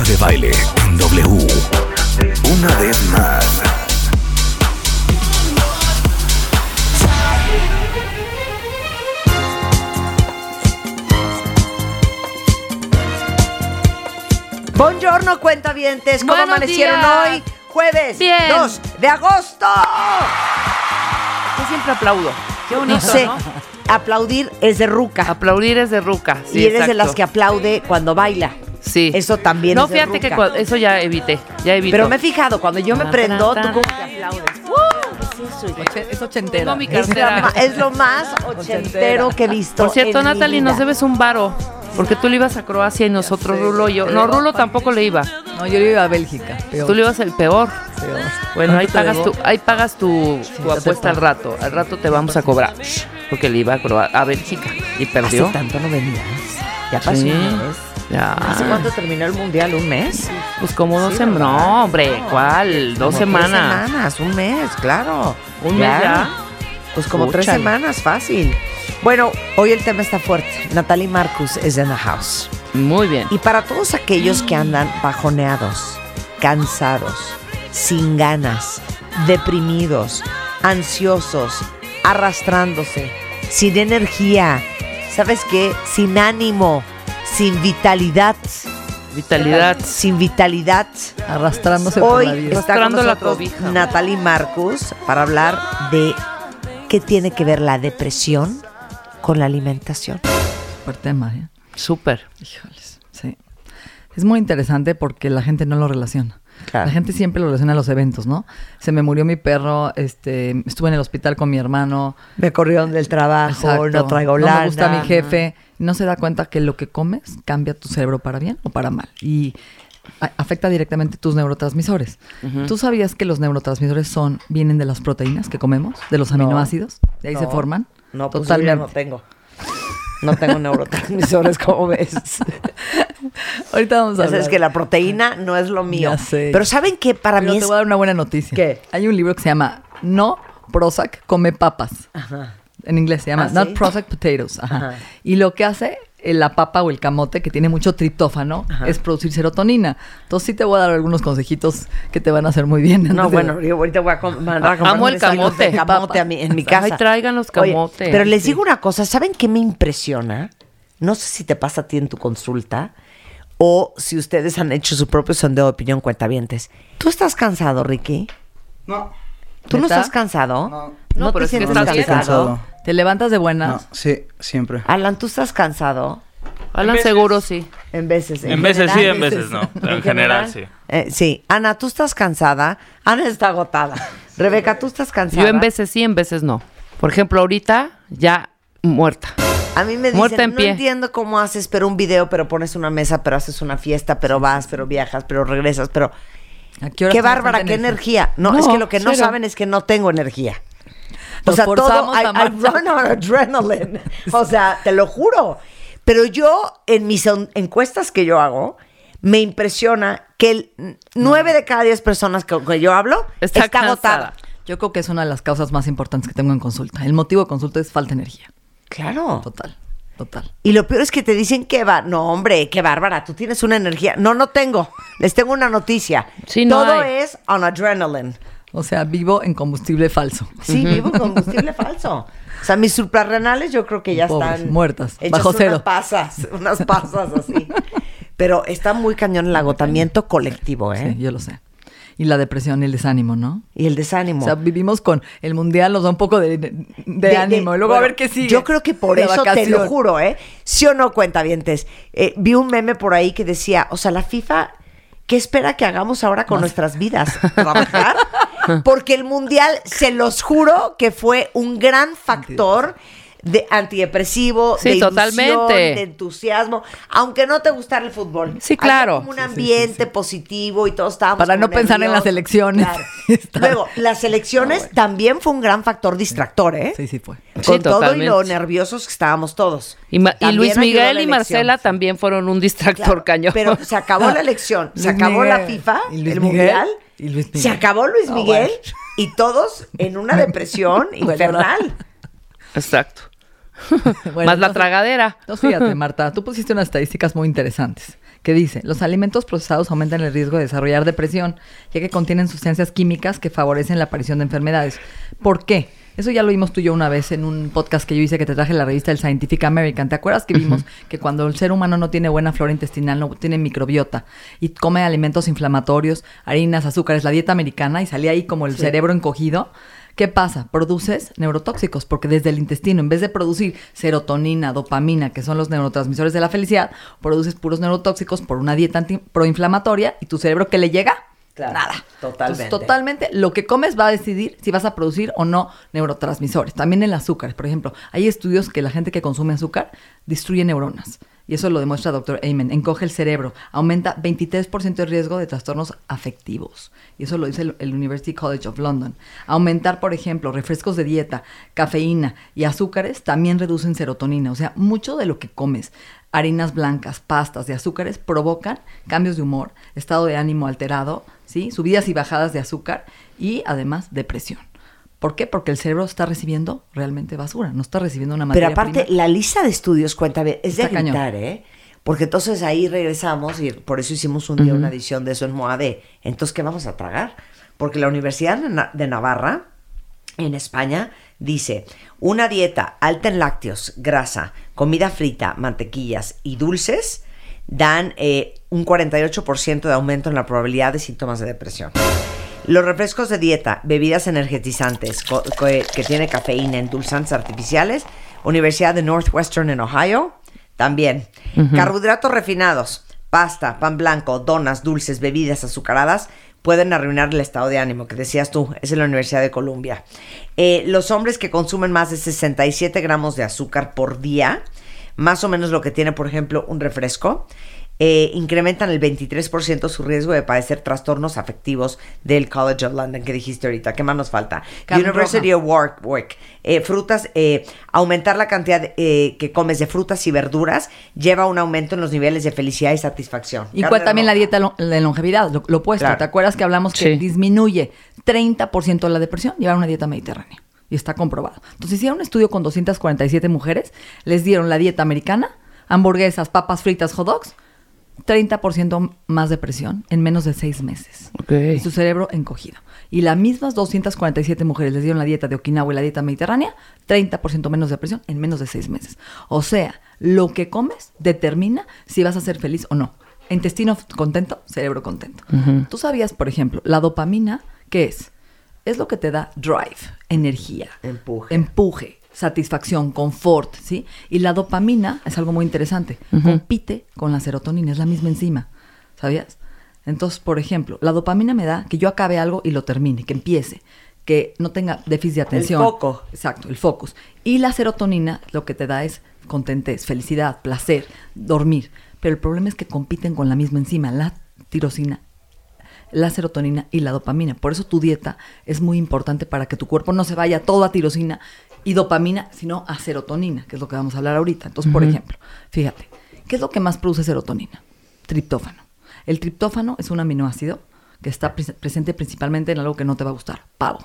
Marta de baile en W. Una vez más. Buongiorno, cuentavientes. ¿Cómo Buenos amanecieron días. hoy? Jueves Bien. 2 de agosto. Yo siempre aplaudo. Qué bonito, No sé, ¿no? aplaudir es de ruca. Aplaudir es de ruca. Sí, y eres de exacto. las que aplaude cuando baila. Sí. Eso también No, es fíjate que eso ya evité. Ya evito. Pero me he fijado, cuando yo me prendo, tú como que aplaudes. Es mi Es, lo más ochentero que he visto. Por cierto, en Natalie, vida. nos debes un varo. Porque tú le ibas a Croacia y nosotros Rulo y yo. No, Rulo tampoco le iba. No, yo le iba a Bélgica. Peor, Tú le ibas el peor. peor. Bueno, ahí ¿Cuánto te pagas, tu, ahí pagas tu, apuesta al rato. Al rato te vamos a cobrar. Porque le iba a, Croa- a Bélgica y perdió. Hace tanto no venías. Ya pasó Sí. Ya. ¿Hace cuánto terminó el mundial? ¿Un mes? Pues como dos Sí, semanas. No, hombre, ¿cuál? Dos Como tres semanas. semanas, un mes, claro. ¿Un mes ya? Pues como tres semanas, fácil. Bueno, hoy el tema está fuerte. Natalie Marcus es in the house. Muy bien. Y para todos aquellos que andan bajoneados, cansados, sin ganas, deprimidos, ansiosos, arrastrándose, sin energía, ¿sabes qué? Sin ánimo, sin vitalidad, Vitalidad. sin vitalidad. Arrastrándose por Hoy la vida. está con Arrastrando nosotros. Natalie Marcus para hablar de qué tiene que ver la depresión con la alimentación. Super tema, ¿eh? Súper. Híjoles, sí. Es muy interesante porque la gente no lo relaciona. Claro. La gente siempre lo relaciona a los eventos, ¿no? Se me murió mi perro, este, estuve en el hospital con mi hermano. Me corrieron del trabajo, Exacto. no traigo No lana. me gusta mi jefe. No se da cuenta que lo que comes cambia tu cerebro para bien o para mal. Y afecta directamente tus neurotransmisores. ¿Tú sabías que los neurotransmisores son vienen de las proteínas que comemos, de los aminoácidos? De ahí se No. forman. No, pues yo ya no tengo. No tengo neurotransmisores, como ves. Ahorita vamos a hablar. sabes que la proteína no es lo mío. Ya sé. Pero ¿saben qué? Para Pero mí te es... voy a dar una buena noticia. ¿Qué? Hay un libro que se llama No Prozac come papas. En inglés se llama ¿Ah, Not sí? Prozac Potatoes. Ajá. Ajá. Y lo que hace eh, la papa o el camote, que tiene mucho triptófano, es producir serotonina. Entonces sí te voy a dar algunos consejitos que te van a hacer muy bien. No, de- bueno, yo ahorita voy a mandar a comprar Amo el camote. camote a mi- en mi casa. Ay, traigan los Oye, camotes. pero les Sí. digo una cosa, ¿saben qué me impresiona? No sé si te pasa a ti en tu consulta o si ustedes han hecho su propio sondeo de opinión cuentavientes. ¿Tú estás cansado, Ricky? No, ¿Tú no estás cansado? No. No, te pero es que estás cansado? Te levantas de buenas. no, sí, siempre. Alan, ¿tú estás cansado? Alan seguro sí. En veces. En veces sí, en veces no. Pero en general sí. Eh, sí. Ana, ¿tú estás cansada? Ana está agotada. Rebeca, ¿tú estás cansada? Yo en veces sí, en veces no. Por ejemplo, ahorita ya muerta. A mí me dicen, Muerta en no pie. entiendo cómo haces, pero un video, pero pones una mesa, pero haces una fiesta, pero vas, pero viajas, pero regresas, pero... ¿A qué hora Qué bárbara, qué energía. No, No, es que lo que no cero. saben es que no tengo energía. O sea, todo, I, run on adrenaline. O sea, te lo juro. Pero yo, en mis encuestas que yo hago, me impresiona que el nueve de cada diez personas con que yo hablo Está está, agotada. Yo creo que es una de las causas más importantes que tengo en consulta. El motivo de consulta es falta de energía. Claro. Total, total. Y lo peor es que te dicen que va, no hombre, qué bárbara, tú tienes una energía. No, no tengo. Les tengo una noticia. Sí, no Todo hay. es on adrenaline. O sea, vivo en combustible falso. Sí, vivo con combustible falso. O sea, mis suprarrenales yo creo que ya Pobres, están muertas, bajo unas cero. pasas, unas pasas así. Pero está muy cañón el agotamiento colectivo, ¿eh? Sí, yo lo sé. Y la depresión y el desánimo, ¿no? Y el desánimo. O sea, vivimos con el mundial, nos da un poco de, de- de ánimo. y luego a ver qué sigue. Yo creo que por eso te lo juro, ¿eh? Sí o no, cuentavientes. Eh, vi un meme por ahí que decía, o sea, la FIFA, ¿qué espera que hagamos ahora con nuestras vidas? ¿Trabajar? Porque el mundial, se los juro que fue un gran factor de antidepresivo, Sí, de ilusión, totalmente. de entusiasmo, aunque no te gustara el fútbol. Sí, Había claro. como un ambiente positivo y todos estábamos Para no pensar en las elecciones. Claro. Luego, las elecciones también fue un gran factor distractor, ¿eh? Sí, sí fue. Sí, Con todo y lo nerviosos que estábamos todos. Y, Luis Miguel y Marcela también fueron un distractor Claro, cañón. Pero se acabó la elección, se acabó la. FIFA, ¿Y Luis el Miguel? mundial, ¿Y Luis se Miguel? acabó Luis No, Miguel bueno. y todos en una depresión infernal. Exacto. Bueno, Más la tragadera. Entonces, fíjate, Marta, tú pusiste unas estadísticas muy interesantes que dice, los alimentos procesados aumentan el riesgo de desarrollar depresión, ya que contienen sustancias químicas que favorecen la aparición de enfermedades. ¿Por qué? Eso ya lo vimos tú y yo una vez en un podcast que yo hice que te traje la revista El Scientific American. ¿Te acuerdas que vimos que cuando el ser humano no tiene buena flora intestinal, no tiene microbiota y come alimentos inflamatorios, harinas, azúcares, la dieta americana y salía ahí como el cerebro encogido? ¿Qué pasa? Produces neurotóxicos porque desde el intestino, en vez de producir serotonina, dopamina, que son los neurotransmisores de la felicidad, produces puros neurotóxicos por una dieta proinflamatoria y tu cerebro que le llega Claro, nada. totalmente. Entonces, totalmente lo que comes va a decidir si vas a producir o no neurotransmisores. También el azúcar, por ejemplo, hay estudios que la gente que consume azúcar destruye neuronas. Y eso lo demuestra Dr. Amen. Encoge el cerebro, aumenta 23% el riesgo de trastornos afectivos. Y eso lo dice el, University College of London. Aumentar, por ejemplo, refrescos de dieta, cafeína y azúcares también reducen serotonina. O sea, mucho de lo que comes, harinas blancas, pastas y azúcares, provocan cambios de humor, estado de ánimo alterado, ¿sí? subidas y bajadas de azúcar y además depresión. ¿Por qué? Porque el cerebro está recibiendo realmente basura, no está recibiendo una materia Pero aparte, prima. la lista de estudios, cuenta bien, es de Está gritar, ¿eh? Porque entonces ahí regresamos y por eso hicimos un día una edición de eso en Moade. Entonces, ¿qué vamos a tragar? Porque la Universidad de Navarra, en España, dice, una dieta alta en lácteos, grasa, comida frita, mantequillas y dulces dan eh, un 48% de aumento en la probabilidad de síntomas de depresión. Los refrescos de dieta, bebidas energetizantes que tiene cafeína, endulzantes artificiales, Universidad de Northwestern en Ohio, también. Carbohidratos refinados, pasta, pan blanco, donas, dulces, bebidas azucaradas, pueden arruinar el estado de ánimo, que decías tú, es en la Universidad de Columbia. Eh, los hombres que consumen más de 67 gramos de azúcar por día, más o menos lo que tiene, por ejemplo, un refresco, eh, incrementan el 23% su riesgo de padecer trastornos afectivos del College of London que dijiste ahorita. ¿Qué más nos falta? University of Warwick. Eh, frutas, eh, aumentar la cantidad eh, que comes de frutas y verduras lleva a un aumento en los niveles de felicidad y satisfacción. Y cuál también la dieta lo- de longevidad, lo, lo opuesto. Claro. ¿Te acuerdas que hablamos que Sí. disminuye 30% la depresión? Llevar una dieta mediterránea. Y está comprobado. Entonces hicieron un estudio con 247 mujeres, les dieron la dieta americana, hamburguesas, papas fritas, hot dogs, 30% más depresión en menos de seis meses. Ok. Y su cerebro encogido. Y las mismas 247 mujeres les dieron la dieta de Okinawa y la dieta mediterránea, 30% menos depresión en menos de seis meses. O sea, lo que comes determina si vas a ser feliz o no. Intestino contento, cerebro contento. Tú sabías, por ejemplo, la dopamina, ¿qué es? Es lo que te da drive, energía, Empuje. empuje, satisfacción, confort, ¿sí? Y la dopamina es algo muy interesante. Compite con la serotonina, es la misma enzima, ¿sabías? Entonces, por ejemplo, la dopamina me da que yo acabe algo y lo termine, que empiece, que no tenga déficit de atención. foco. Exacto, el focus. Y la serotonina lo que te da es contentez, felicidad, placer, dormir. Pero el problema es que compiten con la misma enzima, la tirosina la serotonina y la dopamina. Por eso tu dieta es muy importante para que tu cuerpo no se vaya todo a tirosina y dopamina, sino a serotonina, que es lo que vamos a hablar ahorita. Entonces, por ejemplo, fíjate, ¿qué es lo que más produce serotonina? Triptófano. El triptófano es un aminoácido que está pres- presente principalmente en algo que no te va a gustar, pavo.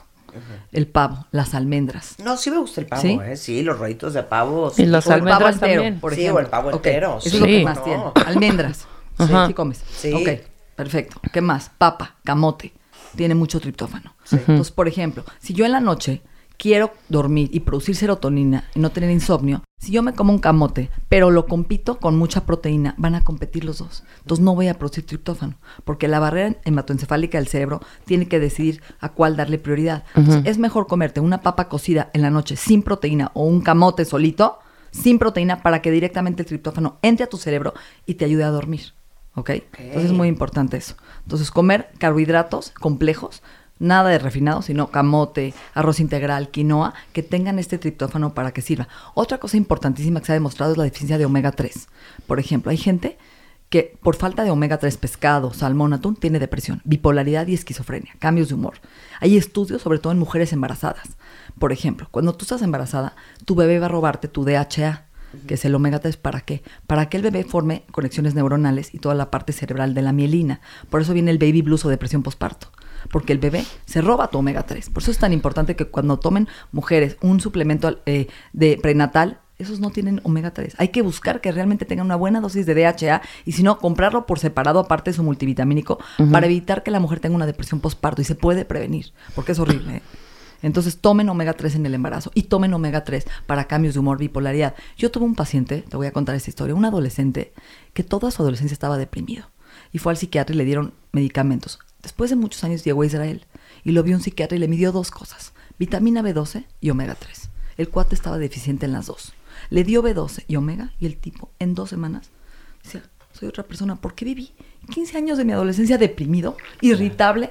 El pavo, las almendras. No, sí me gusta el pavo, ¿Sí? ¿eh? Sí, los rollitos de pavo. Y sí. las O el pavo entero, también. por Sí, ejemplo. o el pavo entero, Eso sí, es lo que Sí. más no. tiene. Almendras. Ajá. Sí, comes. Sí. Ok, perfecto. ¿Qué más? Papa, camote. Tiene mucho triptófano. Entonces, por ejemplo, si yo en la noche quiero dormir y producir serotonina y no tener insomnio, si yo me como un camote, pero lo compito con mucha proteína, van a competir los dos. Entonces no voy a producir triptófano, porque la barrera hematoencefálica del cerebro tiene que decidir a cuál darle prioridad. Entonces, es mejor comerte una papa cocida en la noche sin proteína o un camote solito, sin proteína, para que directamente el triptófano entre a tu cerebro y te ayude a dormir. ¿Ok? Entonces es muy importante eso. Entonces comer carbohidratos complejos Nada de refinado, sino camote, arroz integral, quinoa, que tengan este triptófano para que sirva. Otra cosa importantísima que se ha demostrado es la deficiencia de omega 3. Por ejemplo, hay gente que por falta de omega 3, pescado, salmón, atún, tiene depresión, bipolaridad y esquizofrenia, cambios de humor. Hay estudios, sobre todo en mujeres embarazadas. Por ejemplo, cuando tú estás embarazada, tu bebé va a robarte tu DHA, que es el omega 3, ¿para qué? Para que el bebé forme conexiones neuronales y toda la parte cerebral de la mielina. Por eso viene el baby blues o depresión postparto. Porque el bebé se roba tu omega 3. Por eso es tan importante que cuando tomen mujeres un suplemento eh, de prenatal, esos no tienen omega 3. Hay que buscar que realmente tengan una buena dosis de DHA y si no, comprarlo por separado aparte de su multivitamínico para evitar que la mujer tenga una depresión postparto y se puede prevenir, porque es horrible. ¿eh? Entonces tomen omega 3 en el embarazo y tomen omega 3 para cambios de humor, bipolaridad. Yo tuve un paciente, te voy a contar esta historia, un adolescente que toda su adolescencia estaba deprimido y fue al psiquiatra y le dieron medicamentos. Después de muchos años llegó a Israel y lo vio un psiquiatra y le midió dos cosas, vitamina B12 y omega 3. El cuate estaba deficiente en las dos. Le dio B12 y omega y el tipo en dos semanas decía, soy otra persona, ¿por qué viví 15 años de mi adolescencia deprimido, irritable?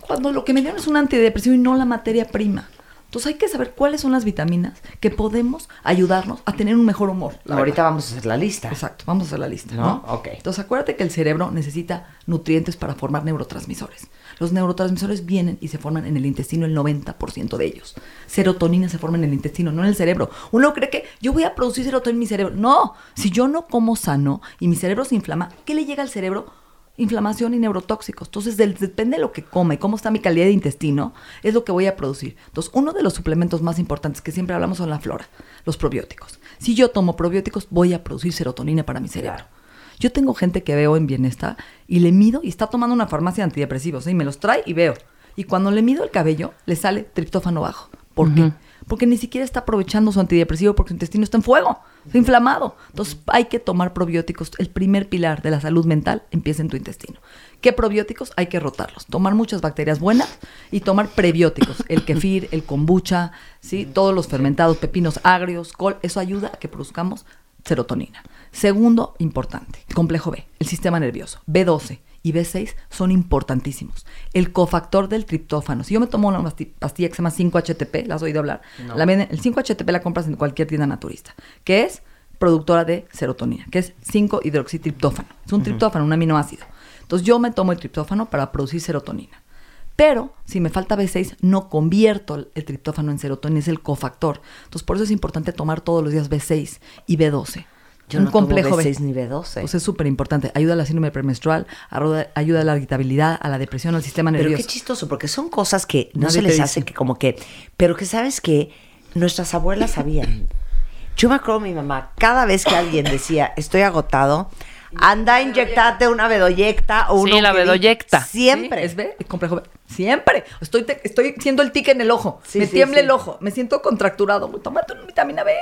cuando lo que me dieron es un antidepresivo y no la materia prima. Entonces hay que saber cuáles son las vitaminas que podemos ayudarnos a tener un mejor humor. Ahorita verdad. vamos a hacer la lista. Exacto, vamos a hacer la lista, ¿No? ¿no? Ok. Entonces acuérdate que el cerebro necesita nutrientes para formar neurotransmisores. Los neurotransmisores vienen y se forman en el intestino el 90% de ellos. Serotonina se forma en el intestino, no en el cerebro. Uno cree que yo voy a producir serotonina en mi cerebro. No, si yo no como sano y mi cerebro se inflama, ¿qué le llega al cerebro? Inflamación y neurotóxicos. Entonces, del- depende de lo que come y cómo está mi calidad de intestino, es lo que voy a producir. Entonces, uno de los suplementos más importantes que siempre hablamos son la flora, los probióticos. Si yo tomo probióticos, voy a producir serotonina para mi cerebro. Yo tengo gente que veo en bienestar y le mido y está tomando una farmacia de antidepresivos ¿eh? y me los trae y veo. Y cuando le mido el cabello, le sale triptófano bajo. ¿Por qué? Porque ni siquiera está aprovechando su antidepresivo porque su intestino está en fuego, está inflamado. Entonces hay que tomar probióticos. El primer pilar de la salud mental empieza en tu intestino. ¿Qué probióticos? Hay que rotarlos. Tomar muchas bacterias buenas y tomar prebióticos. El kefir, el kombucha, ¿sí? todos los fermentados, pepinos agrios, col. Eso ayuda a que produzcamos serotonina. Segundo, importante, complejo B, el sistema nervioso. B12 y B6 son importantísimos. El cofactor del triptófano. Si yo me tomo una pasti- pastilla que se llama 5-HTP, ¿la has oído hablar? La el 5-HTP la compras en cualquier tienda naturista, que es productora de serotonina, que es 5-hidroxitriptófano. Es un triptófano, un aminoácido. Entonces yo me tomo el triptófano para producir serotonina. Pero si me falta B6, no convierto el triptófano en serotonina, es el cofactor. Entonces por eso es importante tomar todos los días B6 y B12. Yo un no tomo complejo B6 B. ni B12. Pues es súper importante. Ayuda a la síndrome premenstrual, ayuda a la irritabilidad, a la depresión, al sistema Pero nervioso. qué chistoso, porque son cosas que no Nadie se les hace que como que, pero que sabes que nuestras abuelas sabían. Yo me acuerdo mi mamá, cada vez que alguien decía, estoy agotado, anda a inyectarte una bedoyecta o Sí, una la Onquedin". bedoyecta. Siempre. Sí, es B, complejo B. Siempre. Estoy, te- estoy siendo el tic en el ojo. Sí, me sí, tiembla sí. el ojo. Me siento contracturado. Tómate una vitamina B.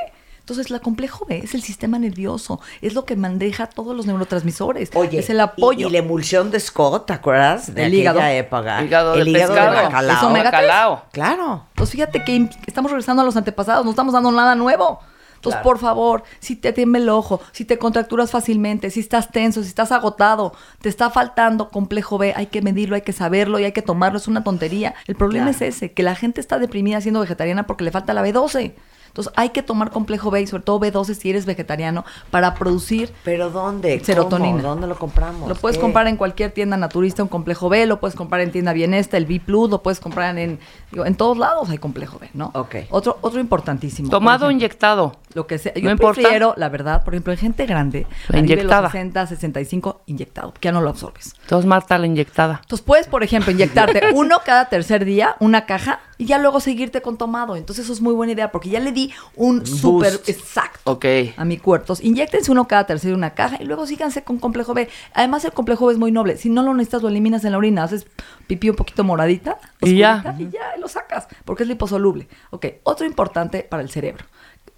Entonces, la complejo B es el sistema nervioso. Es lo que maneja todos los neurotransmisores. Oye, es el apoyo. Y, y la emulsión de Scott, ¿te acuerdas? De El hígado. época. Hígado de el hígado pescado. de bacalao. Es omega. Bacalao. Claro. Pues fíjate que estamos regresando a los antepasados, no estamos dando nada nuevo. Entonces, Claro. por favor, si te tiembla el ojo, si te contracturas fácilmente, si estás tenso, si estás agotado, te está faltando complejo B, hay que medirlo, hay que saberlo y hay que tomarlo, es una tontería. El problema Claro. es ese, que la gente está deprimida siendo vegetariana porque le falta la B12. Entonces, hay que tomar complejo B y sobre todo B12 si eres vegetariano para producir ¿Pero dónde? ¿Cómo? Serotonina. ¿Dónde lo compramos? lo puedes ¿Qué? comprar en cualquier tienda naturista, un complejo B, lo puedes comprar en tienda Bienesta, el B Plus, lo puedes comprar en, digo, en todos lados hay complejo B, ¿no? Ok. Otro, otro importantísimo. Tomado ejemplo, inyectado. Lo que sea. Yo No importa. prefiero, la verdad, por ejemplo, en gente grande, La a nivel inyectada. los 60, 65, inyectado, que ya no lo absorbes. Entonces, Marta, la inyectada. Entonces puedes, por ejemplo, inyectarte uno cada tercer día, una caja, y ya luego seguirte con tomado. Entonces eso es muy buena idea, porque ya le di un súper exacto Ok. a mi cuerpo. Entonces, inyéctense uno cada tercer día una caja y luego síganse con complejo B. Además, el complejo B es muy noble. Si no lo necesitas, lo eliminas en la orina. Haces pipí un poquito moradita. Y ya. Y ya, lo sacas, porque es liposoluble. Ok, otro importante para el cerebro.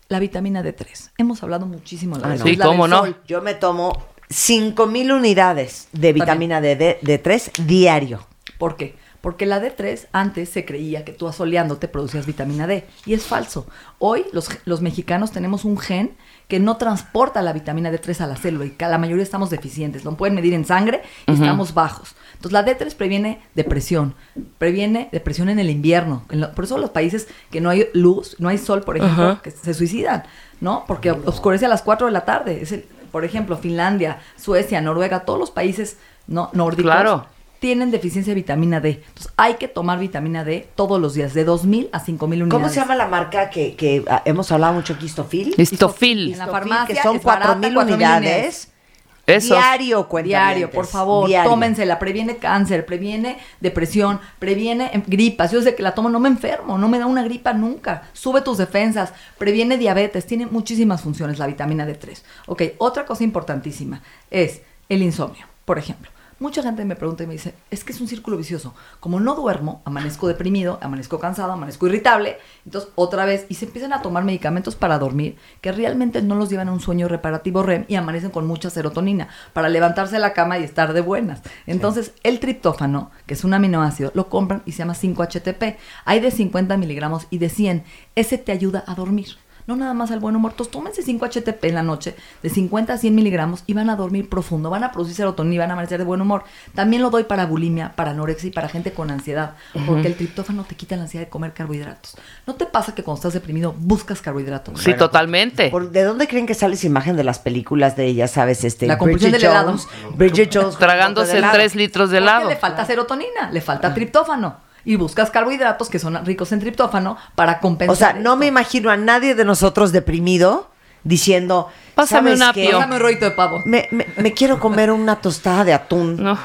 La vitamina D3. Hemos hablado muchísimo de la Ah, D3. Sí, la del no. sol. Yo me tomo 5000 unidades de vitamina D, de, 3 diario. ¿Por qué? Porque la D3 antes se creía que tú asoleándote producías vitamina D y es falso. Hoy los, los mexicanos tenemos un gen que no transporta la vitamina D3 a la célula y la mayoría estamos deficientes. Lo pueden medir en sangre y estamos bajos. Entonces la D3 previene depresión, previene depresión en el invierno. En lo- por eso los países que no hay luz, no hay sol, por ejemplo, que se suicidan, ¿no? Porque oscurece a las 4 de la tarde. Es el- por ejemplo, Finlandia, Suecia, Noruega, todos los países no nórdicos Claro. Tienen deficiencia de vitamina D. Entonces hay que tomar vitamina D todos los días, de 2.000 a 5.000 unidades. ¿Cómo se llama la marca que, que ah, hemos hablado mucho aquí, Histofil? Histofil. En la farmacia que son es barata, 4.000 4,000 unidades. Eso. Diario, cuenta Diario, por favor, tómensela, previene cáncer, previene depresión, previene em, gripas. Yo desde que la tomo no me enfermo, no me da una gripa nunca. Sube tus defensas, previene diabetes, tiene muchísimas funciones la vitamina D3. Ok, otra cosa importantísima es el insomnio, por ejemplo. Mucha gente me pregunta y me dice, es que es un círculo vicioso. Como no duermo, amanezco deprimido, amanezco cansado, amanezco irritable, entonces otra vez, y se empiezan a tomar medicamentos para dormir que realmente no los llevan a un sueño reparativo REM y amanecen con mucha serotonina para levantarse de la cama y estar de buenas. Entonces, el triptófano, que es un aminoácido, lo compran y se llama 5-HTP. Hay de 50 miligramos y de 100. Ese te ayuda a dormir. No nada más al buen humor. Entonces, tómense 5-HTP en la noche, de 50 a 100 miligramos, y van a dormir profundo. Van a producir serotonina y van a amanecer de buen humor. También lo doy para bulimia, para anorexia y para gente con ansiedad. Porque el triptófano te quita la ansiedad de comer carbohidratos. ¿No te pasa que cuando estás deprimido buscas carbohidratos? Sí, totalmente. ¿Por- ¿De dónde creen que sale esa imagen de las películas de ella, sabes? Este, La compulsión Bridget del helado. Jones, Bridget Jones. Tragándose con helado. tres litros de Porque helado. le falta serotonina, le falta triptófano. Y buscas carbohidratos que son ricos en triptófano para compensar. O sea, no esto. me imagino a nadie de nosotros deprimido diciendo, Pásame ¿sabes un qué? apio. Pásame un rollito de pavo. Me, me- me quiero comer una tostada de atún. No.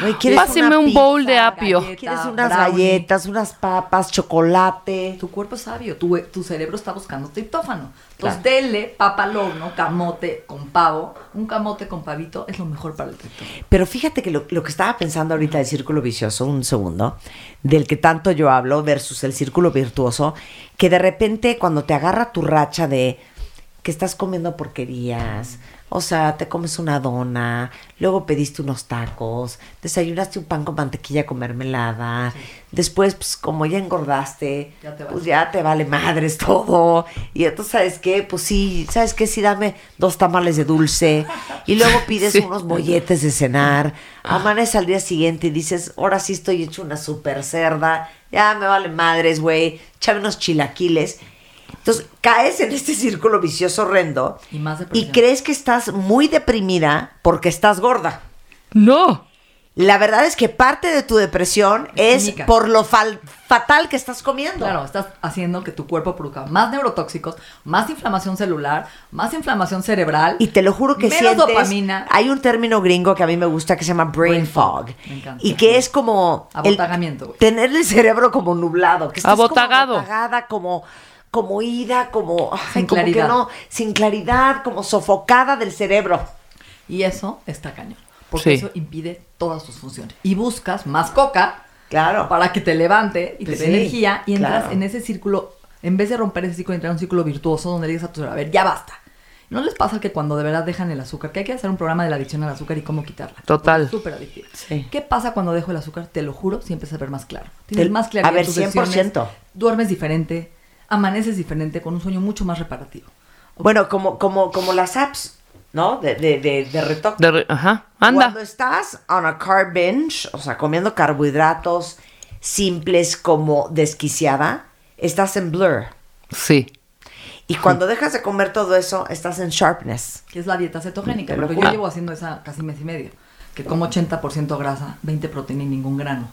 Güey, ¿quieres Páseme una un pizza? bowl de apio. galleta, ¿Quieres unas brownie? galletas, unas papas, chocolate? Tu cuerpo es sabio, tu, tu cerebro está buscando triptófano. Entonces, denle papa al horno, camote con pavo. Un camote con pavito es lo mejor para el triptófano. Pero fíjate que lo, lo que estaba pensando ahorita del círculo vicioso, un segundo, del que tanto yo hablo versus el círculo virtuoso, que de repente cuando te agarra tu racha de que estás comiendo porquerías, o sea, te comes una dona, luego pediste unos tacos, desayunaste un pan con mantequilla con mermelada, después, pues como ya engordaste, Ya te vale. pues ya te vale madres todo, y entonces, ¿sabes qué? Pues sí, ¿sabes qué? Sí, dame dos tamales de dulce, y luego pides Sí. unos molletes de cenar, amanece al día siguiente y dices, ahora sí estoy hecho una super cerda, ya me vale madres, güey, échame unos chilaquiles. Entonces caes en este círculo vicioso horrendo Y más y depresión. crees que estás muy deprimida porque estás gorda. No. La verdad es que parte de tu depresión es química. por lo fal- fatal que estás comiendo. Claro, estás haciendo que tu cuerpo produzca más neurotóxicos, más inflamación celular, más inflamación cerebral. Y te lo juro que menos sientes, dopamina. Hay un término gringo que a mí me gusta que se llama brain, Brain fog. fog, me encanta. Y que es como... el- Abotagamiento, güey. tener el cerebro como nublado. Que estás Abotagado. Como abotagada, como, como ida, como... ay, Sin como que claridad. no, sin claridad, como sofocada del cerebro. Y eso está cañón. Porque Sí. eso impide todas tus funciones. Y buscas más coca Claro. para que te levante y Pues te dé sí, energía y entras claro. en ese círculo, en vez de romper ese círculo, entrar en un círculo virtuoso donde le dices a tu cerebro, a ver, ya basta. ¿No les pasa que cuando de verdad dejan el azúcar, que hay que hacer un programa de la adicción al azúcar y cómo quitarla? Total. Súper adictiva. Sí. ¿Qué pasa cuando dejo el azúcar? Te lo juro, siempre se ver más claro. Tienes Te- más claridad. a ver, en tus 100%. decisiones, Duermes diferente, amaneces diferente, con un sueño mucho más reparativo. Bueno, como, como, como las apps, ¿no? De, de, de, de retoque. De re- Ajá. Anda. Cuando estás on a carb binge, o sea, comiendo carbohidratos simples como desquiciada, estás en blur. Sí. Y cuando dejas de comer todo eso, estás en sharpness. que es la dieta cetogénica, juro. yo llevo haciendo esa casi mes y medio, que como 80% grasa, 20 proteína y ningún grano.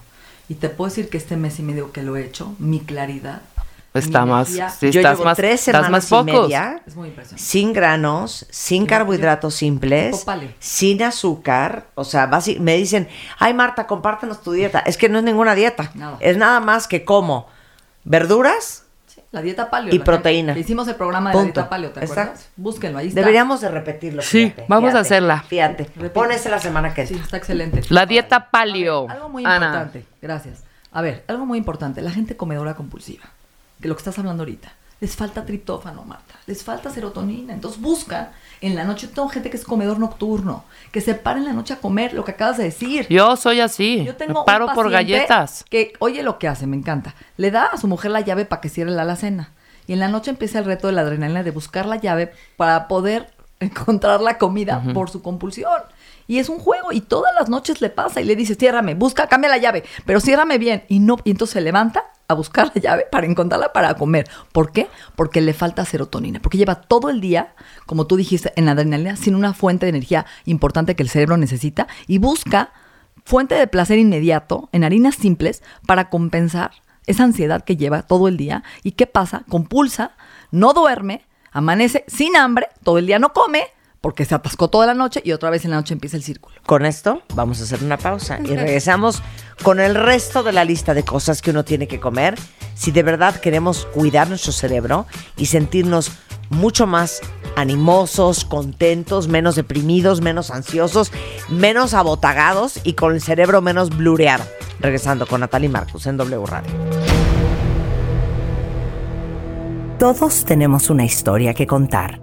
Y te puedo decir que este mes y medio que lo he hecho, mi claridad, Está mi más. sí, Yo estás llevo más. tres estás semanas más y media es muy impresionante. sin granos, sin carbohidratos simples, sin azúcar. O sea, me dicen, ay Marta, compártenos tu dieta. Es que no es ninguna dieta. Nada. Es nada más que como verduras. Sí, la dieta paleo. Y la proteína. gente- Hicimos el programa de Punto. la dieta paleo, ¿te acuerdas? Exacto. Búsquenlo, ahí está. Deberíamos de repetirlo. Sí, fíjate, vamos a hacerla. Fíjate. Repite. Pon ese la semana que Sí, entra. está excelente. La dieta paleo. Algo muy Ana. importante, gracias. A ver, algo muy importante, la gente comedora compulsiva, lo que estás hablando ahorita. les falta triptófano, Marta, les falta serotonina. Entonces buscan en la noche, tengo gente que es comedor nocturno, que se para en la noche a comer, lo que acabas de decir. Yo soy así. Yo tengo me un paro por paciente galletas. Que oye lo que hace, me encanta. Le da a su mujer la llave para que cierre la alacena. Y en la noche empieza el reto de la adrenalina de buscar la llave para poder encontrar la comida por su compulsión. Y es un juego y todas las noches le pasa y le dice, ciérrame, busca, cambia la llave, pero ciérrame bien. Y no, y entonces se levanta a buscar la llave para encontrarla para comer. ¿Por qué? Porque le falta serotonina, porque lleva todo el día, como tú dijiste, en la adrenalina, sin una fuente de energía importante que el cerebro necesita y busca fuente de placer inmediato en harinas simples para compensar esa ansiedad que lleva todo el día. ¿Y qué pasa? Compulsa, no duerme, amanece sin hambre, todo el día no come porque se atascó toda la noche y otra vez en la noche empieza el círculo. Con esto vamos a hacer una pausa y regresamos con el resto de la lista de cosas que uno tiene que comer si de verdad queremos cuidar nuestro cerebro y sentirnos mucho más animosos, contentos, menos deprimidos, menos ansiosos, menos abotagados y con el cerebro menos blureado. Regresando con Natalie Marcus en W Radio. Todos tenemos una historia que contar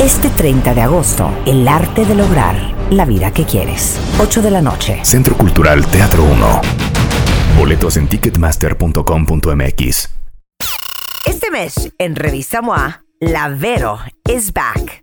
Este 30 de agosto, el arte de lograr la vida que quieres. 8 de la noche. Centro Cultural Teatro 1. Boletos en ticketmaster.com.mx. Este mes en Revista MOA, La Vero is back.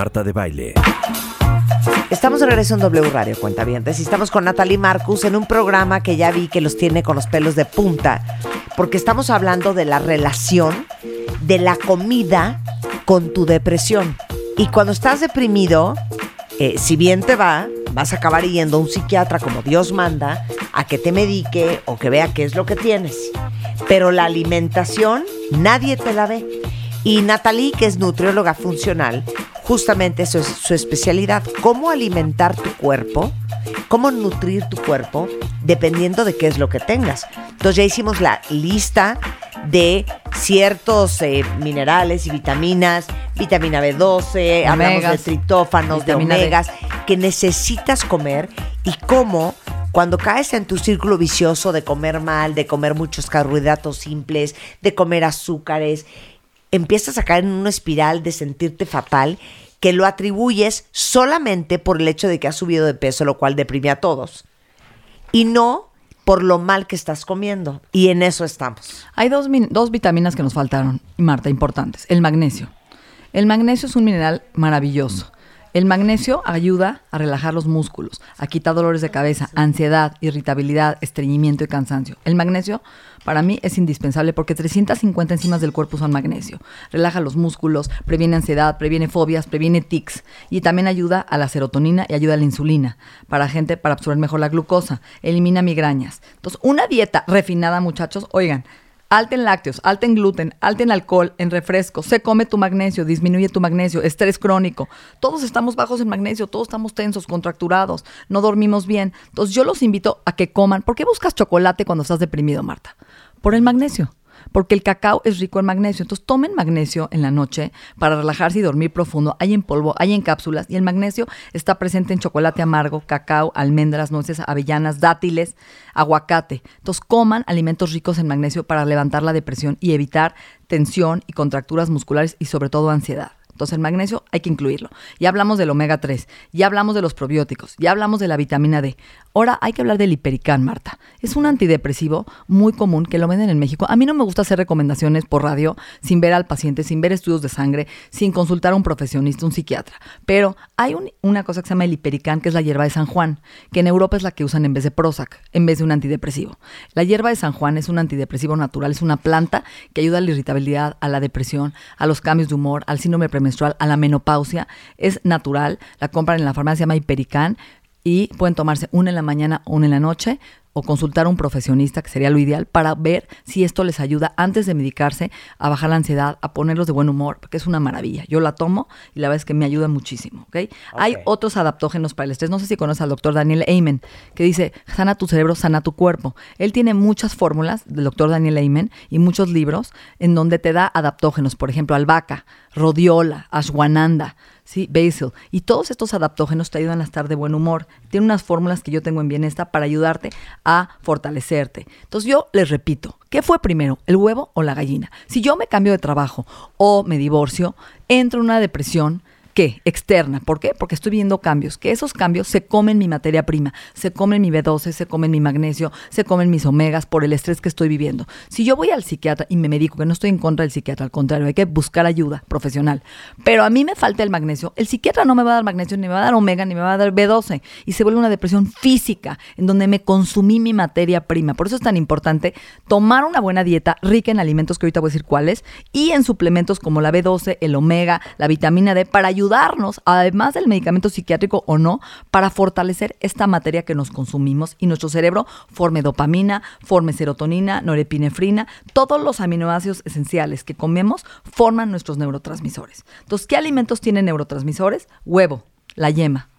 Marta de Baile. Estamos de regreso en W Radio, cuenta bien. Y estamos con Natalie Marcus en un programa que ya vi que los tiene con los pelos de punta, porque estamos hablando de la relación de la comida con tu depresión. Y cuando estás deprimido, eh, si bien te va, vas a acabar yendo a un psiquiatra como Dios manda a que te medique o que vea qué es lo que tienes. Pero la alimentación nadie te la ve. Y Natalie, que es nutrióloga funcional, justamente eso es su especialidad, cómo alimentar tu cuerpo, cómo nutrir tu cuerpo, dependiendo de qué es lo que tengas. Entonces ya hicimos la lista de ciertos eh, minerales y vitaminas, vitamina B12, hablamos de triptófanos, de D. omegas, que necesitas comer y cómo cuando caes en tu círculo vicioso de comer mal, de comer muchos carbohidratos simples, de comer azúcares, empiezas a caer en una espiral de sentirte fatal que lo atribuyes solamente por el hecho de que has subido de peso, lo cual deprime a todos. Y no por lo mal que estás comiendo. Y en eso estamos. Hay dos, dos vitaminas que nos faltaron, Marta, importantes. El magnesio. El magnesio es un mineral maravilloso. El magnesio ayuda a relajar los músculos, a quitar dolores de cabeza, ansiedad, irritabilidad, estreñimiento y cansancio. El magnesio para mí es indispensable porque 350 enzimas del cuerpo son magnesio. Relaja los músculos, previene ansiedad, previene fobias, previene tics y también ayuda a la serotonina y ayuda a la insulina para gente para absorber mejor la glucosa, elimina migrañas. Entonces, una dieta refinada, muchachos, oigan, alta en lácteos, alta en gluten, alta en alcohol, en refresco, se come tu magnesio, disminuye tu magnesio, estrés crónico. Todos estamos bajos en magnesio, todos estamos tensos, contracturados, no dormimos bien. Entonces yo los invito a que coman. ¿Por qué buscas chocolate cuando estás deprimido, Marta? Por el magnesio. Porque el cacao es rico en magnesio. Entonces tomen magnesio en la noche para relajarse y dormir profundo. Hay en polvo, hay en cápsulas. Y el magnesio está presente en chocolate amargo, cacao, almendras, nueces, avellanas, dátiles, aguacate. Entonces coman alimentos ricos en magnesio para levantar la depresión y evitar tensión y contracturas musculares y sobre todo ansiedad. Entonces el magnesio hay que incluirlo. Ya hablamos del omega 3, ya hablamos de los probióticos, ya hablamos de la vitamina D. Ahora hay que hablar del hipericán, Marta. Es un antidepresivo muy común que lo venden en México. A mí no me gusta hacer recomendaciones por radio sin ver al paciente, sin ver estudios de sangre, sin consultar a un profesionista, un psiquiatra. Pero hay un- una cosa que se llama el hipericán, que es la hierba de San Juan, que en Europa es la que usan en vez de Prozac, en vez de un antidepresivo. La hierba de San Juan es un antidepresivo natural, es una planta que ayuda a la irritabilidad, a la depresión, a los cambios de humor, al síndrome premenstrual, a la menopausia. Es natural, la compran en la farmacia, se llama hipericán y pueden tomarse una en la mañana, una en la noche o consultar a un profesionista, que sería lo ideal, para ver si esto les ayuda antes de medicarse a bajar la ansiedad, a ponerlos de buen humor, porque es una maravilla. Yo la tomo y la verdad es que me ayuda muchísimo, ¿ok? Hay otros adaptógenos para el estrés. No sé si conoces al doctor Daniel Amen, que dice, sana tu cerebro, sana tu cuerpo. Él tiene muchas fórmulas del doctor Daniel Amen y muchos libros en donde te da adaptógenos, por ejemplo, albahaca, rodiola, ashwananda, ¿sí? Basil. Y todos estos adaptógenos te ayudan a estar de buen humor. Tiene unas fórmulas que yo tengo en Bienesta para ayudarte a fortalecerte. Entonces yo les repito, ¿qué fue primero, el huevo o la gallina? Si yo me cambio de trabajo o me divorcio, entro en una depresión. ¿Qué? Externa. ¿Por qué? Porque estoy viendo cambios. Que esos cambios se comen mi materia prima, se comen mi B12, se comen mi magnesio, se comen mis omegas por el estrés que estoy viviendo. Si yo voy al psiquiatra y me medico, que no estoy en contra del psiquiatra, al contrario, hay que buscar ayuda profesional. Pero a mí me falta el magnesio. El psiquiatra no me va a dar magnesio, ni me va a dar omega, ni me va a dar B12. Y se vuelve una depresión física, en donde me consumí mi materia prima. Por eso es tan importante tomar una buena dieta rica en alimentos, que ahorita voy a decir cuáles, y en suplementos como la B12, el omega, la vitamina D, para ayudarnos, además del medicamento psiquiátrico o no, para fortalecer esta materia que nos consumimos y nuestro cerebro forme dopamina, forme serotonina, norepinefrina, todos los aminoácidos esenciales que comemos forman nuestros neurotransmisores. Entonces, ¿qué alimentos tienen neurotransmisores? Huevo, la yema,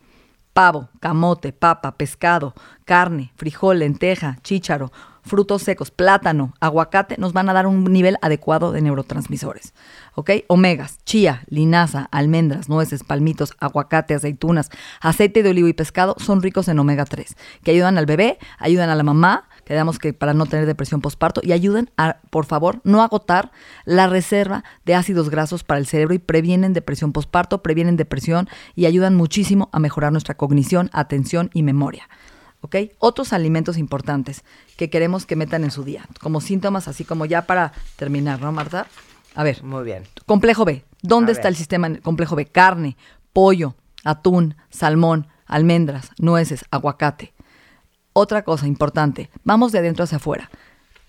pavo, camote, papa, pescado, carne, frijol, lenteja, chícharo, frutos secos, plátano, aguacate, nos van a dar un nivel adecuado de neurotransmisores. ¿Ok? Omegas, chía, linaza, almendras, nueces, palmitos, aguacate, aceitunas, aceite de olivo y pescado son ricos en omega 3, que ayudan al bebé, ayudan a la mamá, que digamos que para no tener depresión postparto, y ayudan a, por favor, no agotar la reserva de ácidos grasos para el cerebro y previenen depresión postparto, previenen depresión y ayudan muchísimo a mejorar nuestra cognición, atención y memoria. ¿Ok? Otros alimentos importantes que queremos que metan en su día, como síntomas, así como ya para terminar, ¿no, Marta? A ver, Muy bien. complejo B. ¿Dónde A está ver. el sistema en- complejo B? Carne, pollo, atún, salmón, almendras, nueces, aguacate. Otra cosa importante, vamos de adentro hacia afuera.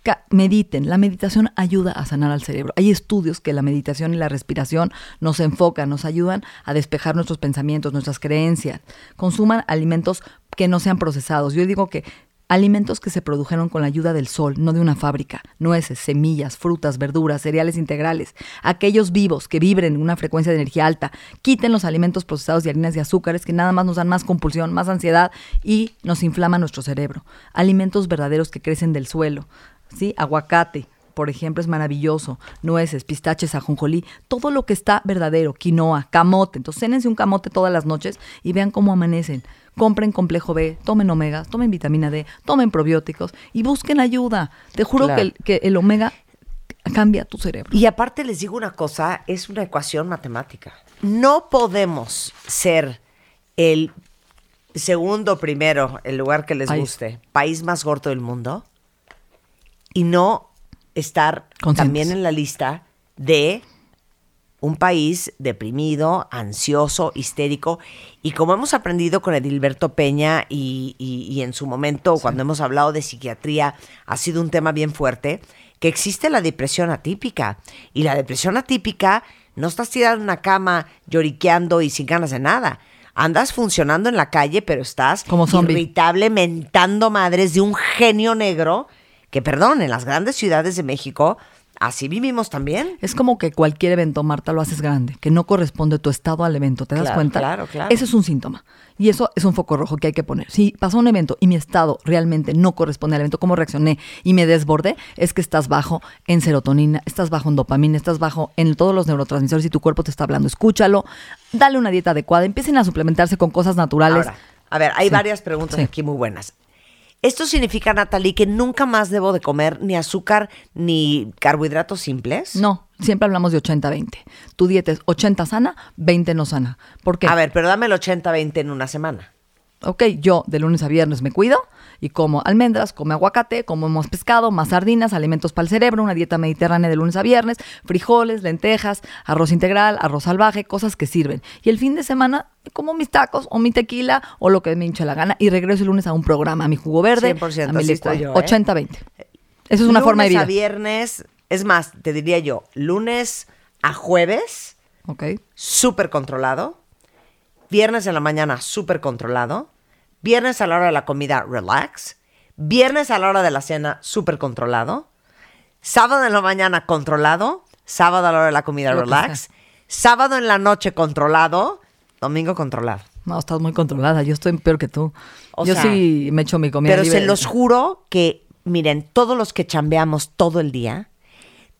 Ca- mediten, la meditación ayuda a sanar al cerebro. Hay estudios que la meditación y la respiración nos enfocan, nos ayudan a despejar nuestros pensamientos, nuestras creencias. Consuman alimentos que no sean procesados. Yo digo que alimentos que se produjeron con la ayuda del sol, no de una fábrica. Nueces, semillas, frutas, verduras, cereales integrales. Aquellos vivos que vibren en una frecuencia de energía alta. Quiten los alimentos procesados de harinas y azúcares que nada más nos dan más compulsión, más ansiedad y nos inflaman nuestro cerebro. Alimentos verdaderos que crecen del suelo. ¿sí? Aguacate, por ejemplo, es maravilloso. Nueces, pistaches, ajonjolí, todo lo que está verdadero, quinoa, camote. Entonces, cénense un camote todas las noches y vean cómo amanecen. Compren complejo B, tomen omegas, tomen vitamina D, tomen probióticos y busquen ayuda. Te juro Claro. que, el, que el omega cambia tu cerebro. Y aparte les digo una cosa, es una ecuación matemática. No podemos ser el segundo, primero, el lugar que les guste, país más gordo del mundo y no estar Conscientes. también en la lista de un país deprimido, ansioso, histérico. Y como hemos aprendido con Edilberto Peña y, y- y en su momento, cuando hemos hablado de psiquiatría, ha sido un tema bien fuerte, que existe la depresión atípica. Y la depresión atípica, no estás tirado en una cama lloriqueando y sin ganas de nada. Andas funcionando en la calle, pero estás Como zombie. irritable, mentando madres de un genio negro, que perdón, en las grandes ciudades de México, así vivimos también. Es como que cualquier evento, Marta, lo haces grande, que no corresponde tu estado al evento. ¿Te das Claro, cuenta? claro, claro. Eso es un síntoma. Y eso es un foco rojo que hay que poner. Si pasó un evento y mi estado realmente no corresponde al evento, cómo reaccioné y me desbordé, es que estás bajo en serotonina, estás bajo en dopamina, estás bajo en todos los neurotransmisores y tu cuerpo te está hablando. Escúchalo, dale una dieta adecuada, empiecen a suplementarse con cosas naturales. Ahora, a ver, hay Sí. varias preguntas Sí. aquí muy buenas. Esto significa, Natalie, que nunca más debo de comer ni azúcar ni carbohidratos simples. No, siempre hablamos de 80-20. Tu dieta es 80 sana, 20 no sana. ¿Por qué? A ver, pero dame el 80-20 en una semana. ok, yo de lunes a viernes me cuido y como almendras, como aguacate, como más pescado, más sardinas, alimentos para el cerebro, una dieta mediterránea de lunes a viernes, frijoles, lentejas, arroz integral, arroz salvaje, cosas que sirven. Y el fin de semana como mis tacos o mi tequila o lo que me hinche la gana y regreso el lunes a un programa, a mi jugo verde, 100% a mi licuado. yo, ¿eh? 80-20. Esa es una forma de Lunes vida. a viernes, es más, te diría yo, lunes a jueves, Ok. súper controlado. Viernes en la mañana, súper controlado. Viernes a la hora de la comida, relax. Viernes a la hora de la cena, súper controlado. Sábado en la mañana, controlado. Sábado a la hora de la comida, Lo relax. Sábado en la noche, controlado. Domingo, controlado. No, estás muy controlada. Yo estoy peor que tú. O yo sea, sí me echo mi comida. Pero se los juro que, miren, todos los que chambeamos todo el día,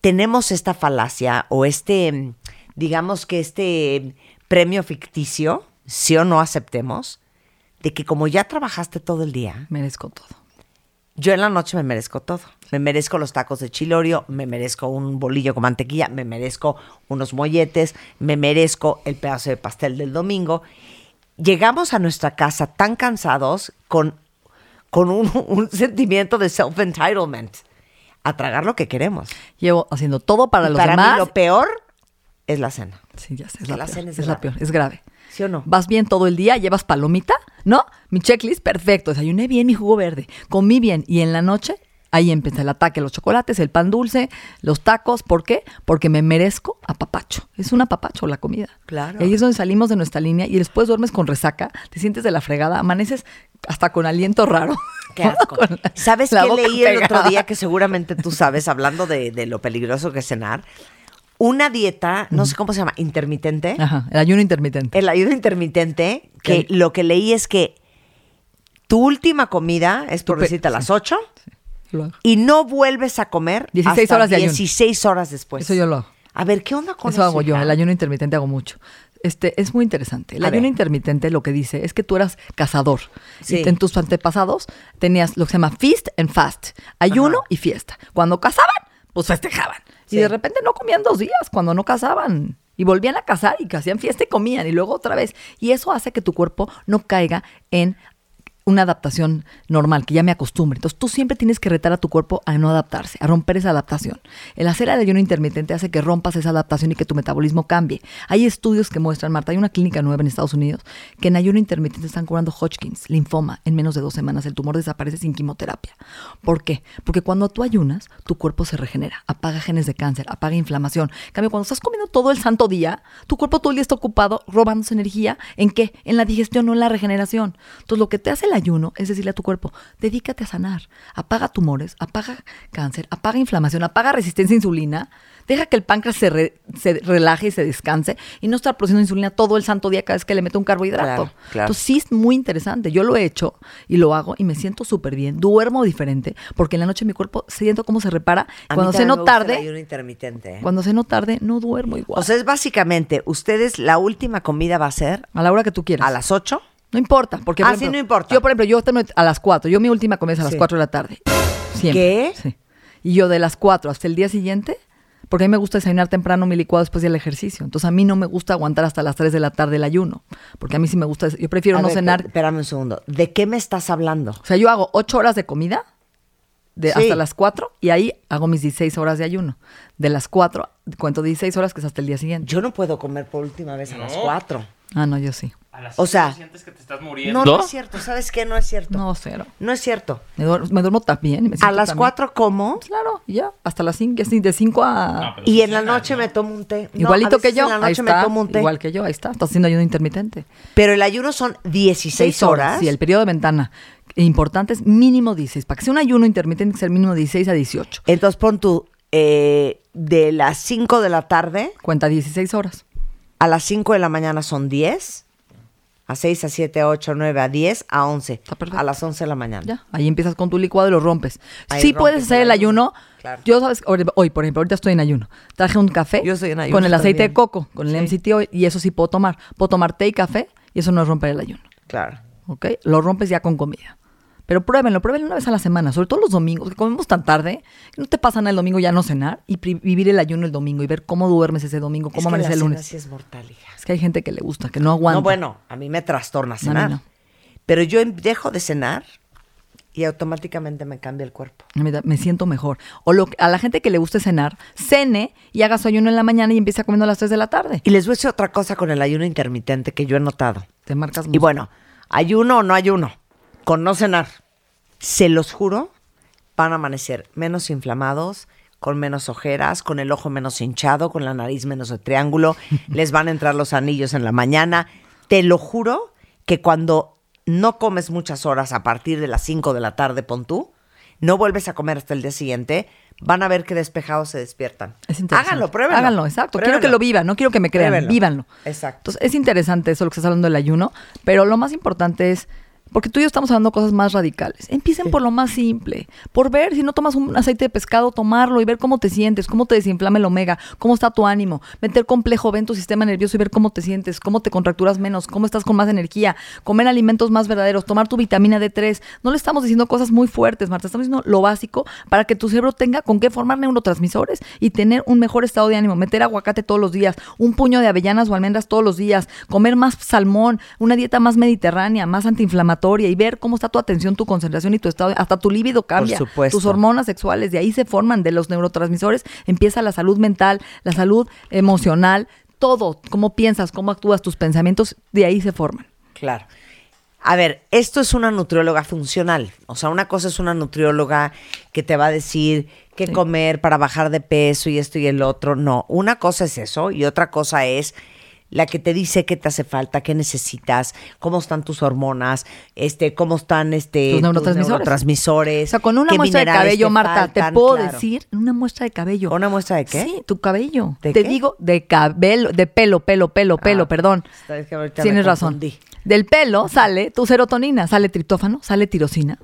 tenemos esta falacia o este, mm, digamos que este premio ficticio, sí o no aceptemos, de que como ya trabajaste todo el día, Merezco todo. yo en la noche me merezco todo. Me merezco los tacos de chilorio, me merezco un bolillo con mantequilla, me merezco unos molletes, me merezco el pedazo de pastel del domingo. Llegamos a nuestra casa tan cansados con, con un, un sentimiento de self-entitlement a tragar lo que queremos. Llevo haciendo todo para los para demás. mí lo peor es la cena. Sí, ya sé. Es la, la peor, cena es es la peor, es grave. ¿Sí o no? Vas bien todo el día, llevas palomita, ¿no? Mi checklist, perfecto. Desayuné bien mi jugo verde, comí bien. Y en la noche, ahí empieza el ataque, los chocolates, el pan dulce, los tacos. ¿Por qué? Porque me merezco apapacho. Es un apapacho la comida. Claro. Y ahí es donde salimos de nuestra línea y después duermes con resaca, te sientes de la fregada, amaneces hasta con aliento raro. Qué asco. La- ¿Sabes qué leí el otro día que seguramente tú sabes, hablando de, de lo peligroso que es cenar? Una dieta, no sé cómo se llama, intermitente. Ajá, el ayuno intermitente. El ayuno intermitente, que lo que leí es que tu última comida es por decirte a las 8 Lo hago. y no vuelves a comer 16 hasta horas de ayuno. 16 horas después. Eso yo lo hago. A ver, ¿qué onda con eso? Eso hago yo, el ayuno intermitente hago mucho. Este, es muy interesante. El A ayuno ver. intermitente lo que dice es que tú eras cazador. Sí. Y en tus antepasados tenías lo que se llama feast and fast, ayuno Ajá. y fiesta. Cuando cazaban, pues festejaban. Sí. Y de repente no comían dos días cuando no cazaban. Y volvían a cazar y que hacían fiesta y comían y luego otra vez. Y eso hace que tu cuerpo no caiga en una adaptación normal, que ya me acostumbre. Entonces tú siempre tienes que retar a tu cuerpo a no adaptarse, a romper esa adaptación. El hacer el ayuno intermitente hace que rompas esa adaptación y que tu metabolismo cambie. Hay estudios que muestran, Marta, hay una clínica nueva en Estados Unidos que en ayuno intermitente están curando Hodgkins, linfoma, en menos de dos semanas. El tumor desaparece sin quimioterapia. ¿Por qué? Porque cuando tú ayunas, tu cuerpo se regenera, apaga genes de cáncer, apaga inflamación. Cambio, cuando estás comiendo todo el santo día, tu cuerpo todo el día está ocupado robándose energía. ¿En qué? En la digestión, no en la regeneración. Entonces, lo que te hace el ayuno es decirle a tu cuerpo, dedícate a sanar, apaga tumores, apaga cáncer, apaga inflamación, apaga resistencia a insulina, deja que el páncreas se, re- se relaje y se descanse y no estar produciendo insulina todo el santo día cada vez que le meto un carbohidrato. Claro, claro. Entonces, sí es muy interesante. Yo lo he hecho y lo hago y me siento súper bien. Duermo diferente porque en la noche mi cuerpo siento cómo se repara. A Cuando gusta el tarde, ayuno intermitente. ¿eh? cuando ceno tarde, no duermo igual. O sea, es básicamente, ustedes, la última comida va a ser a la hora que tú quieras. a las 8. No importa, porque por sí, ejemplo, no importa. Yo, por ejemplo, yo termino a las 4. Yo mi última comida es a las Sí. 4 de la tarde. Siempre. ¿Qué? Sí. Y yo de las 4 hasta el día siguiente, porque a mí me gusta desayunar temprano mi licuado después del ejercicio. Entonces a mí no me gusta aguantar hasta las 3 de la tarde el ayuno, porque a mí sí me gusta, yo prefiero A no ver, cenar. Espérame un segundo. ¿De qué me estás hablando? O sea, yo hago 8 horas de comida de Sí. hasta las 4 y ahí hago mis 16 horas de ayuno. De las 4 cuento 16 horas que es hasta el día siguiente. Yo no puedo comer por última vez a las 4. Ah, no, yo sí. A las O sea, sientes que te estás muriendo. No, no es cierto. ¿Sabes qué? No es cierto. No, cero. No es cierto. Me duermo, me duermo también. me A las también- 4 como Claro, y ya, hasta las 5, de 5 a... No, y en la noche ¿no? me tomo un té. Igualito que yo, En la ahí noche está, me tomo un té. igual que yo, ahí está, estás haciendo ayuno intermitente. Pero el ayuno son 16 horas. Sí, el periodo de ventana importante es mínimo 16. Para que sea un ayuno intermitente tiene que ser mínimo 16 a 18. Entonces pon tú eh, de las 5 de la tarde Cuenta 16 horas. a las 5 de la mañana son 10. A 6, a 7, a 8, a 9, a 10, a 11. Está perfecto. A las 11 de la mañana. Ya, ahí empiezas con tu licuado y lo rompes. Ahí sí rompes puedes hacer el ayuno. claro. Yo, sabes, hoy, hoy, por ejemplo, ahorita estoy en ayuno. Traje un café Yo estoy en ayuno con el aceite de coco, con el MCT oil, y eso sí puedo tomar. Puedo tomar té y café y eso no es romper el ayuno. Claro. ¿Ok? Lo rompes ya con comida. Pero pruébenlo, pruébenlo una vez a la semana, sobre todo los domingos, que comemos tan tarde, que no te pasa nada el domingo ya no cenar y vivir el ayuno el domingo y ver cómo duermes ese domingo, cómo amaneces el lunes. sí es mortal, hija. Es que hay gente que le gusta, que no aguanta. No, bueno, a mí me trastorna cenar. no. Pero yo dejo de cenar y automáticamente me cambia el cuerpo. Me, siento mejor. O lo, que- a la gente que le guste cenar, cene y haga su ayuno en la mañana y empieza comiendo a las 3 de la tarde. Y les voy a decir otra cosa con el ayuno intermitente que yo he notado. Te marcas Y mucho. bueno, ayuno o no ayuno, con no cenar, se los juro, van a amanecer menos inflamados, con menos ojeras, con el ojo menos hinchado, con la nariz menos de triángulo, les van a entrar los anillos en la mañana. Te lo juro que cuando no comes muchas horas a partir de las 5 de la tarde, pon tú, no vuelves a comer hasta el día siguiente, van a ver que despejados se despiertan. Es interesante. Háganlo, pruébenlo. Háganlo, exacto. Quiero que lo vivan, no quiero que me crean, Pruébenlo. vívanlo. Exacto. Entonces, es interesante eso lo que estás hablando del ayuno, pero lo más importante es, porque tú y yo estamos hablando de cosas más radicales. Empiecen por lo más simple, por ver si no tomas un aceite de pescado, tomarlo y ver cómo te sientes, cómo te desinflama el omega, cómo está tu ánimo, meter complejo, ven tu sistema nervioso y ver cómo te sientes, cómo te contracturas menos, cómo estás con más energía, comer alimentos más verdaderos, tomar tu vitamina D3. No le estamos diciendo cosas muy fuertes, Marta, estamos diciendo lo básico para que tu cerebro tenga con qué formar neurotransmisores y tener un mejor estado de ánimo, meter aguacate todos los días, un puño de avellanas o almendras todos los días, comer más salmón, una dieta más mediterránea, más antiinflamatoria y ver cómo está tu atención, tu concentración y tu estado, hasta tu líbido cambia, supuesto. tus hormonas sexuales, de ahí se forman, de los neurotransmisores empieza la salud mental, la salud emocional, todo, cómo piensas, cómo actúas, tus pensamientos, de ahí se forman. Claro. A ver, esto es una nutrióloga funcional. O sea, una cosa es una nutrióloga que te va a decir qué Sí. comer para bajar de peso y esto y el otro. No, una cosa es eso y otra cosa es la que te dice qué te hace falta, qué necesitas, cómo están tus hormonas, este, cómo están este, Tus neurotransmisores. neurotransmisores, O sea, con una muestra de cabello, Marta, te puedo claro. decir, una muestra de cabello. ¿Con una muestra de qué? Sí, tu cabello. ¿De Te qué? digo de cabello, de pelo, pelo, pelo, pelo, Ah, perdón. que ahorita me Tienes razón. Del pelo sale tu serotonina, sale triptófano, sale tirosina,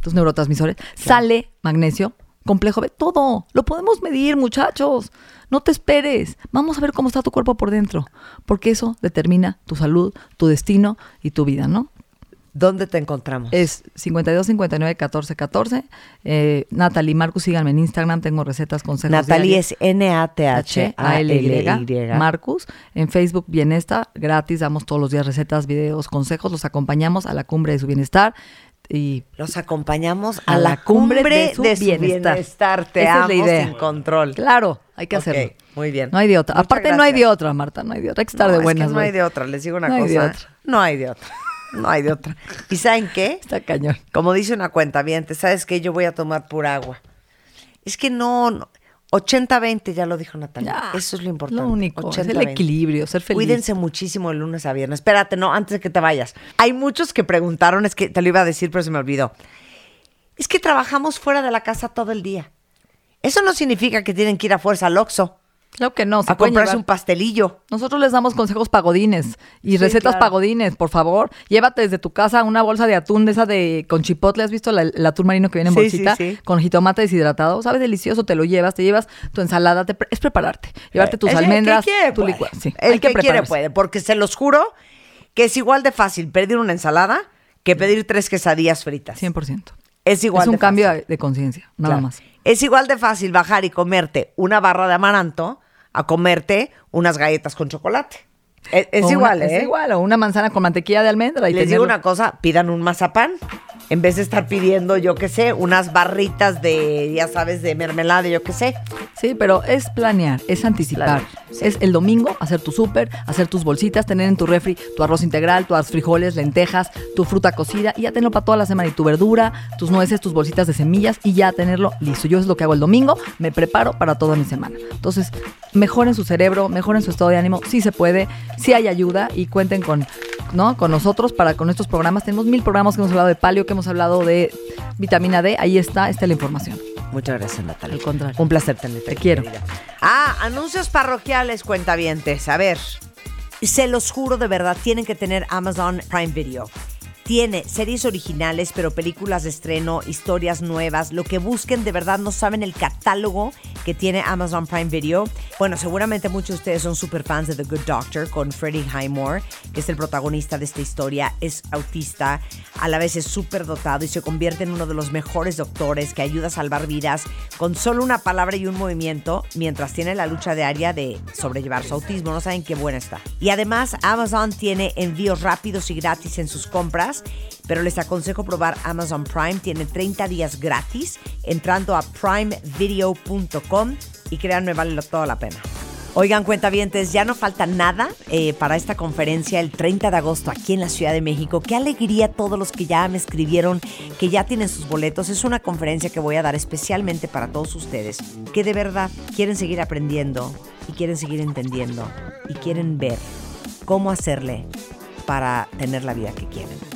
tus neurotransmisores, sale magnesio, complejo B, todo. Lo podemos medir, muchachos. No te esperes. Vamos a ver cómo está tu cuerpo por dentro, porque eso determina tu salud, tu destino y tu vida, ¿no? ¿Dónde te encontramos? Es 52 59 14 14. Eh, Natalie Marcus, síganme en Instagram, tengo recetas, consejos. Natalie diarios. es N-A-T-H-A-L-Y. H-A-L-Y, Marcus. En Facebook, Bienesta, gratis, damos todos los días recetas, videos, consejos, los acompañamos a la cumbre de su bienestar. Y Los acompañamos a, la cumbre, de su, bienestar. Te Esa es la idea. sin control. Claro, hay que hacerlo. muy bien. No hay de otra. Muchas Aparte, no hay de otra, Marta, no hay de otra. Hay que estar No, de es que buenas. no hay de otra, les digo una No hay de cosa. otra. No hay de otra. No hay de otra. ¿Y saben qué? Está cañón. Como dice una cuenta bien, ¿sabes qué? Yo voy a tomar pura agua. Es que no, no 80-20, ya lo dijo Natalia. Ya, Eso es lo importante. lo único, es el 80-20. equilibrio, ser feliz. Cuídense muchísimo el lunes a viernes. Espérate, no, antes de que te vayas. Hay muchos que preguntaron, es que te lo iba a decir, pero se me olvidó. Es que trabajamos fuera de la casa todo el día. Eso no significa que tienen que ir a fuerza al Oxxo Claro que no. se a comprarse llevar. un pastelillo. Nosotros les damos consejos pagodines y Sí, recetas claro. pagodines, por favor. Llévate desde tu casa una bolsa de atún de esa de con chipotle. ¿Has visto la- el atún marino que viene en Sí, bolsita? sí, sí. Con jitomate deshidratado. Sabe delicioso, te lo llevas, te llevas tu ensalada. te pre- es prepararte. Llevarte tus Ese, el almendras, que quiere tu puede. licua- sí, el hay que, quiere puede, porque se los juro que es igual de fácil pedir una ensalada que pedir tres quesadillas fritas. 100%. Es igual es un de cambio fácil. de, de conciencia, nada Claro. más. Es igual de fácil bajar y comerte una barra de amaranto a comerte unas galletas con chocolate. Es, es una- igual, ¿eh? Es igual, o una manzana con mantequilla de almendra. Y Les digo una cosa, pidan un mazapán. En vez de estar pidiendo, yo qué sé, unas barritas de, ya sabes, de mermelada, yo qué sé. Sí, pero es planear, es anticipar. Planear, sí. Es el domingo hacer tu súper, hacer tus bolsitas, tener en tu refri tu arroz integral, tus frijoles, lentejas, tu fruta cocida y ya tenerlo para toda la semana. Y tu verdura, tus nueces, tus bolsitas de semillas y ya tenerlo listo. Yo es lo que hago el domingo, me preparo para toda mi semana. Entonces, mejoren su cerebro, mejoren su estado de ánimo. Sí se puede, sí hay ayuda y cuenten con, ¿no? con nosotros para con estos programas. Tenemos mil programas que hemos hablado de palio, que hemos hablado de vitamina D. Ahí está, está la información. Muchas gracias, Natalia. Al contrario. Un placer tenerte. Te aquí, quiero. querida. Ah, anuncios parroquiales, cuentavientes. A ver, se los juro de verdad, tienen que tener Amazon Prime Video. Tiene series originales, pero películas de estreno, historias nuevas, lo que busquen, de verdad no saben el catálogo que tiene Amazon Prime Video. Bueno, seguramente muchos de ustedes son super fans de The Good Doctor con Freddie Highmore, que es el protagonista de esta historia. Es autista, a la vez es súper dotado y se convierte en uno de los mejores doctores que ayuda a salvar vidas con solo una palabra y un movimiento mientras tiene la lucha diaria de sobrellevar su autismo. No saben qué buena está. Y además, Amazon tiene envíos rápidos y gratis en sus compras pero les aconsejo probar Amazon Prime. Tiene 30 días gratis entrando a primevideo.com y créanme, vale toda la pena. Oigan, cuentavientes, ya no falta nada eh, para esta conferencia el 30 de agosto aquí en la Ciudad de México. Qué alegría todos los que ya me escribieron, que ya tienen sus boletos. Es una conferencia que voy a dar especialmente para todos ustedes, que de verdad quieren seguir aprendiendo y quieren seguir entendiendo y quieren ver cómo hacerle para tener la vida que quieren.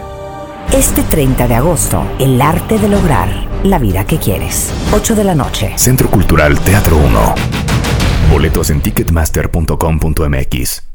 Este 30 de agosto, el arte de lograr la vida que quieres. 8 de la noche. Centro Cultural Teatro 1. Boletos en ticketmaster.com.mx.